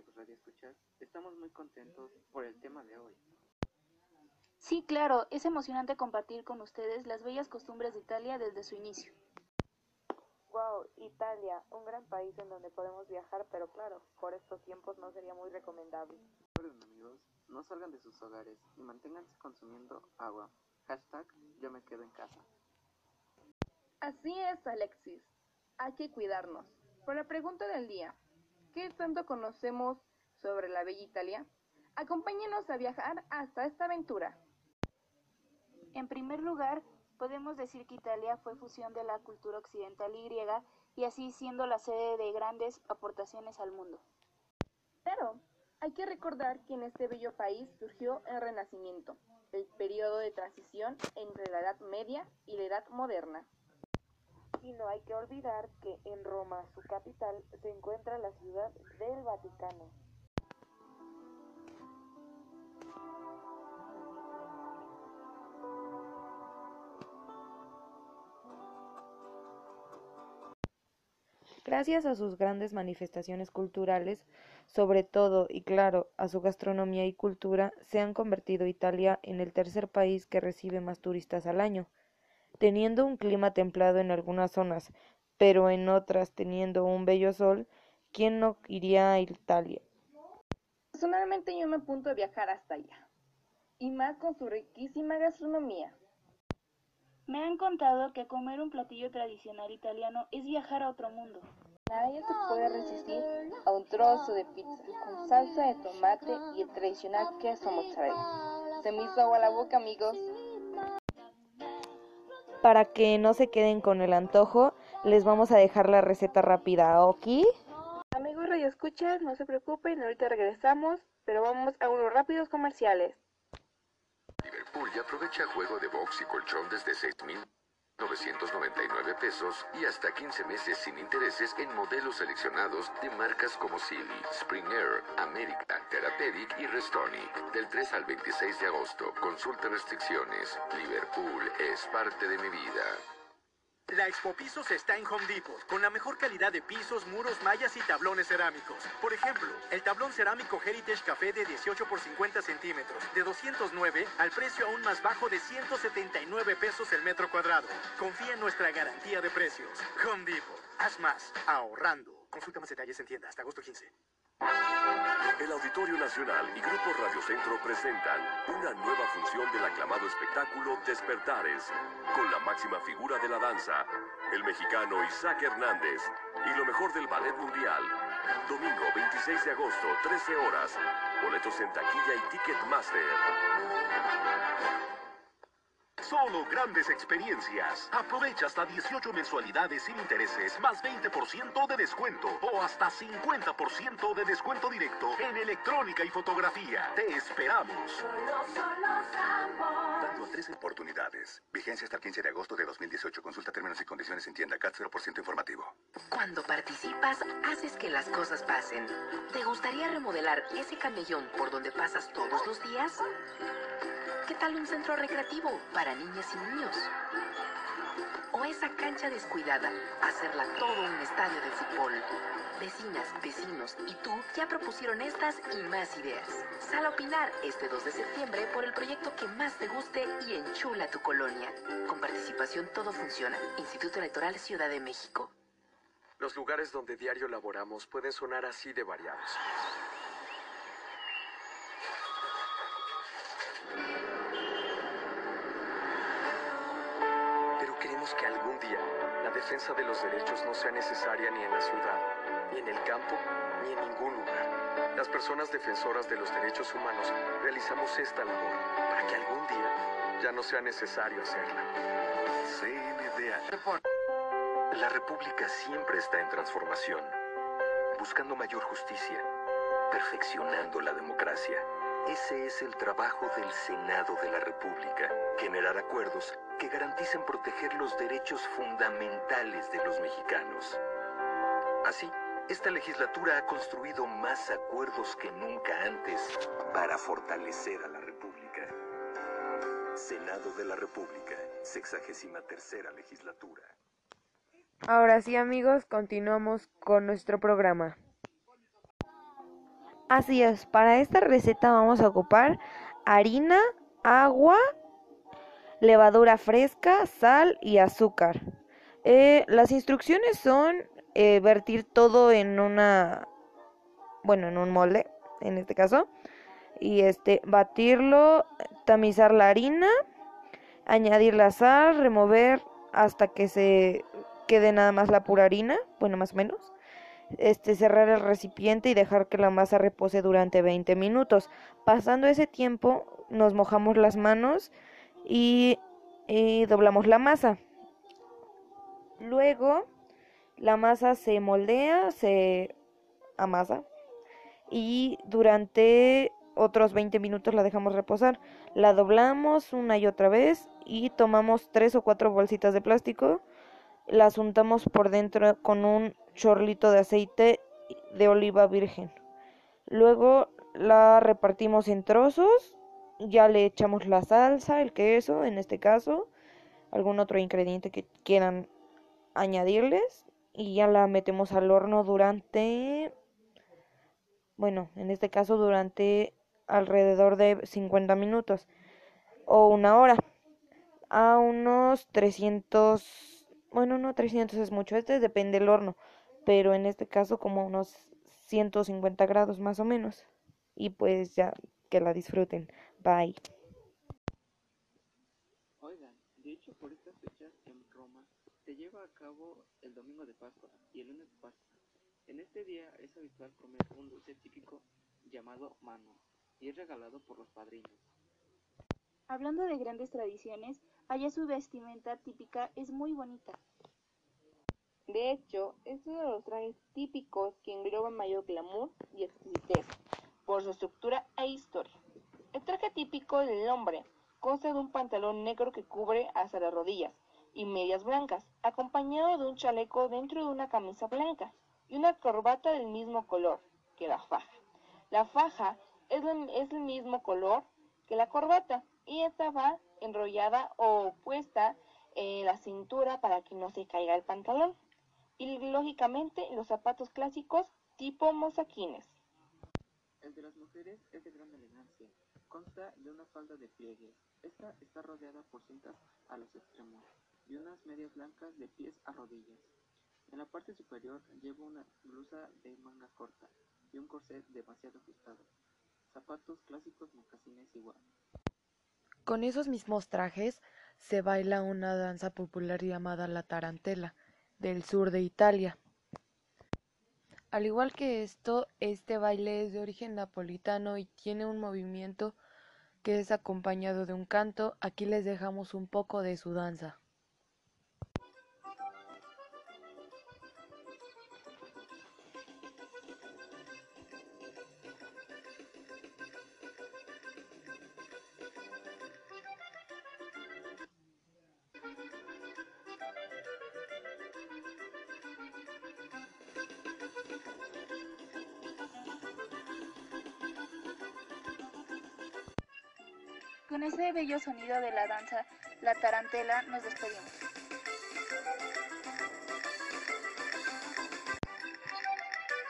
amigos Radio Escuchar, estamos muy contentos por el tema de hoy. Sí, claro, es emocionante compartir con ustedes las bellas costumbres de Italia desde su inicio. Wow, Italia, un gran país en donde podemos viajar, pero claro, por estos tiempos no sería muy recomendable. Recuerden amigos, no salgan de sus hogares y manténganse consumiendo agua. Hashtag yo me quedo en casa. Así es, Alexis. Hay que cuidarnos. Por la pregunta del día, ¿qué tanto conocemos sobre la bella Italia? Acompáñenos a viajar hasta esta aventura. En primer lugar, podemos decir que Italia fue fusión de la cultura occidental y griega y así siendo la sede de grandes aportaciones al mundo. Claro, hay que recordar que en este bello país surgió el Renacimiento, el periodo de transición entre la Edad Media y la Edad Moderna. Y no hay que olvidar que en Roma, su capital, se encuentra la ciudad del Vaticano. Gracias a sus grandes manifestaciones culturales, sobre todo y claro a su gastronomía y cultura, se han convertido Italia en el tercer país que recibe más turistas al año, teniendo un clima templado en algunas zonas, pero en otras teniendo un bello sol, ¿quién no iría a Italia? Personalmente yo me apunto a viajar hasta allá, y más con su riquísima gastronomía. Me han contado que comer un platillo tradicional italiano es viajar a otro mundo. Nadie se puede resistir a un trozo de pizza con salsa de tomate y el tradicional queso mozzarella. Se me hizo agua la boca, amigos. Para que no se queden con el antojo, les vamos a dejar la receta rápida, ¿ok? Amigos Radio Escuchas, no se preocupen, ahorita regresamos, pero vamos a unos rápidos comerciales. Liverpool ya aprovecha juego de box y colchón desde 6.999 pesos y hasta 15 meses sin intereses en modelos seleccionados de marcas como Silly, Spring Air, America, Therapeutic y Restonic. Del 3 al 26 de agosto, consulta restricciones. Liverpool es parte de mi vida. La Expo Pisos está en Home Depot, con la mejor calidad de pisos, muros, mallas y tablones cerámicos. Por ejemplo, el tablón cerámico Heritage Café de 18 por 50 centímetros, de 209 al precio aún más bajo de 179 pesos el metro cuadrado. Confía en nuestra garantía de precios. Home Depot, haz más, ahorrando. Consulta más detalles en tienda hasta agosto 15. El Auditorio Nacional y Grupo Radio Centro presentan una nueva función del aclamado espectáculo Despertares, con la máxima figura de la danza, el mexicano Isaac Hernández, y lo mejor del ballet mundial. Domingo 26 de agosto, 13 horas. Boletos en taquilla y Ticketmaster. Solo grandes experiencias. Aprovecha hasta 18 mensualidades sin intereses, más 20% de descuento o hasta 50% de descuento directo en electrónica y fotografía. Te esperamos. Dando a tres oportunidades. Vigencia hasta el 15 de agosto de 2018. Consulta términos y condiciones en tienda CAT 0% informativo. Cuando participas, haces que las cosas pasen. ¿Te gustaría remodelar ese camellón por donde pasas todos los días? ¿Qué tal un centro recreativo para niñas y niños? O esa cancha descuidada, hacerla todo un estadio de fútbol. Vecinas, vecinos y tú ya propusieron estas y más ideas. Sal a opinar este 2 de septiembre por el proyecto que más te guste y enchula tu colonia. Con participación todo funciona. Instituto Electoral Ciudad de México. Los lugares donde diario laboramos pueden sonar así de variados. Pero queremos que algún día la defensa de los derechos no sea necesaria ni en la ciudad, ni en el campo, ni en ningún lugar. Las personas defensoras de los derechos humanos realizamos esta labor para que algún día ya no sea necesario hacerla. CNDH. La República siempre está en transformación, buscando mayor justicia, perfeccionando la democracia. Ese es el trabajo del Senado de la República, generar acuerdos que garanticen proteger los derechos fundamentales de los mexicanos. Así, esta legislatura ha construido más acuerdos que nunca antes para fortalecer a la República. Senado de la República, sexagésima tercera legislatura. Ahora sí amigos, continuamos con nuestro programa. Así es, para esta receta vamos a ocupar harina, agua, levadura fresca, sal y azúcar. Eh, las instrucciones son eh, vertir todo en una, bueno, en un molde, en este caso, y este, batirlo, tamizar la harina, añadir la sal, remover hasta que se quede nada más la pura harina, bueno, más o menos este, cerrar el recipiente y dejar que la masa repose durante 20 minutos. Pasando ese tiempo, nos mojamos las manos y, y doblamos la masa. Luego, la masa se moldea, se amasa y durante otros 20 minutos la dejamos reposar. La doblamos una y otra vez y tomamos tres o cuatro bolsitas de plástico las untamos por dentro con un chorlito de aceite de oliva virgen. Luego la repartimos en trozos, ya le echamos la salsa, el queso en este caso, algún otro ingrediente que quieran añadirles y ya la metemos al horno durante, bueno, en este caso durante alrededor de 50 minutos o una hora a unos 300 bueno, no 300 es mucho, este depende del horno, pero en este caso como unos 150 grados más o menos. Y pues ya que la disfruten. Bye. Oigan, de hecho por estas fechas en Roma se lleva a cabo el domingo de Pascua y el lunes de Pascua. En este día es habitual comer un dulce típico llamado mano y es regalado por los padrinos. Hablando de grandes tradiciones, allá su vestimenta típica es muy bonita. De hecho, es uno de los trajes típicos que engloba mayor glamour y exquisitez por su estructura e historia. El traje típico del hombre consta de un pantalón negro que cubre hasta las rodillas y medias blancas, acompañado de un chaleco dentro de una camisa blanca y una corbata del mismo color que la faja. La faja es, es el mismo color que la corbata y esta va enrollada o puesta en la cintura para que no se caiga el pantalón. Y lógicamente los zapatos clásicos tipo mozaquines. El de las mujeres es de gran elegancia. Consta de una falda de pliegues. Esta está rodeada por cintas a los extremos y unas medias blancas de pies a rodillas. En la parte superior lleva una blusa de manga corta y un corset demasiado ajustado. Zapatos clásicos mocasines igual. Con esos mismos trajes se baila una danza popular llamada la tarantela, del sur de Italia. Al igual que esto, este baile es de origen napolitano y tiene un movimiento que es acompañado de un canto. Aquí les dejamos un poco de su danza. Con ese bello sonido de la danza, la tarantela, nos despedimos.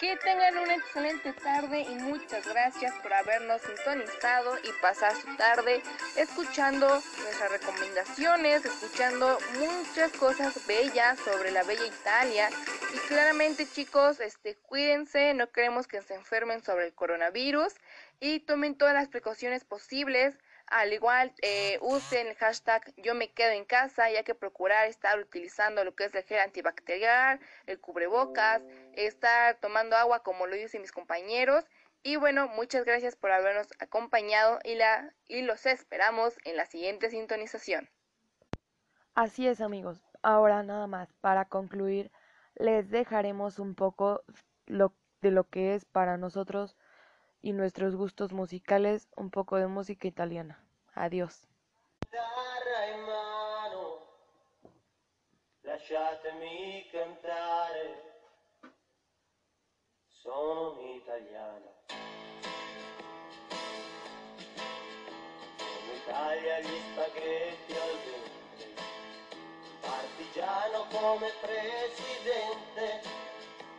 Que tengan una excelente tarde y muchas gracias por habernos sintonizado y pasar su tarde escuchando nuestras recomendaciones, escuchando muchas cosas bellas sobre la bella Italia. Y claramente chicos, este, cuídense, no queremos que se enfermen sobre el coronavirus y tomen todas las precauciones posibles. Al igual, eh, usen el hashtag yo me quedo en casa, ya que procurar estar utilizando lo que es el gel antibacterial, el cubrebocas, estar tomando agua como lo dicen mis compañeros. Y bueno, muchas gracias por habernos acompañado y, la, y los esperamos en la siguiente sintonización. Así es amigos, ahora nada más, para concluir, les dejaremos un poco lo, de lo que es para nosotros y nuestros gustos musicales, un poco de música italiana. Adiós. Lasciatemi cantare, sono un'italiana. Come Italia gli spaghetti al ventre, partigiano come presidente,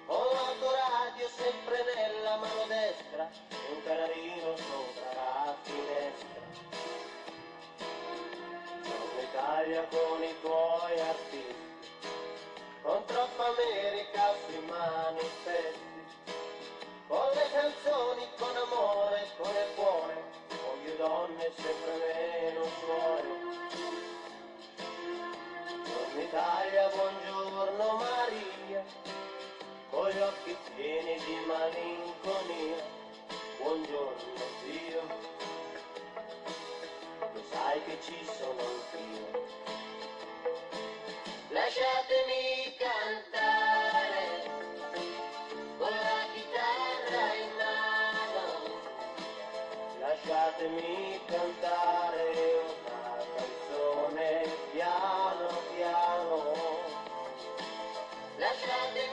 con l'autoradio sempre Italia con i tuoi artisti, con troppa America sui manifesti, con le canzoni, con amore, con il cuore, con più donne sempre meno suore. Buongiorno Italia, buongiorno Maria, con gli occhi pieni di malinconia, buongiorno Dio, sai che ci sono anch'io. Lasciatemi cantare con la chitarra in mano, lasciatemi cantare una canzone piano piano, lasciatemi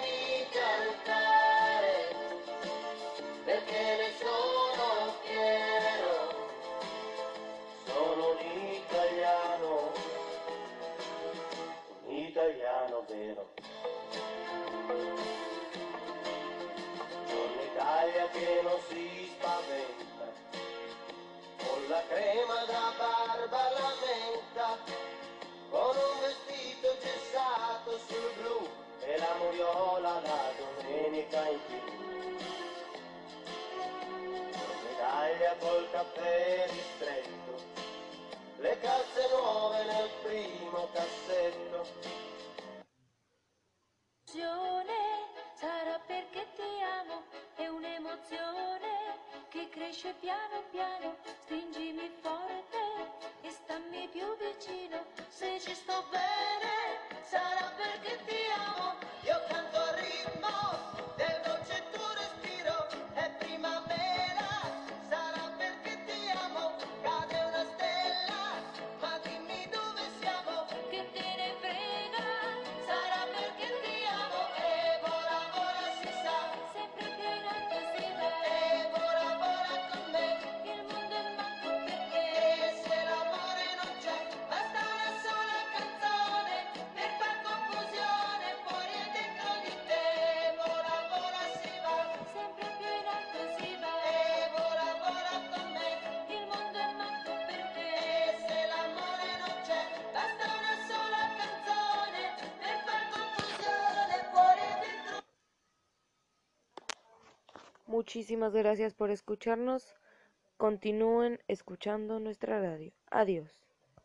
Che non si spaventa, con la crema da barba la menta, con un vestito gessato sul blu e la moriola la domenica in. Buongiorno Italia col caffè ristretto, le calze nuove nel primo cassetto. Sarà cresce piano piano. Stringimi forte e stammi più vicino. Se ci sto bene, sarà perché ti amo. Muchísimas gracias por escucharnos. Continúen escuchando nuestra radio. Adiós.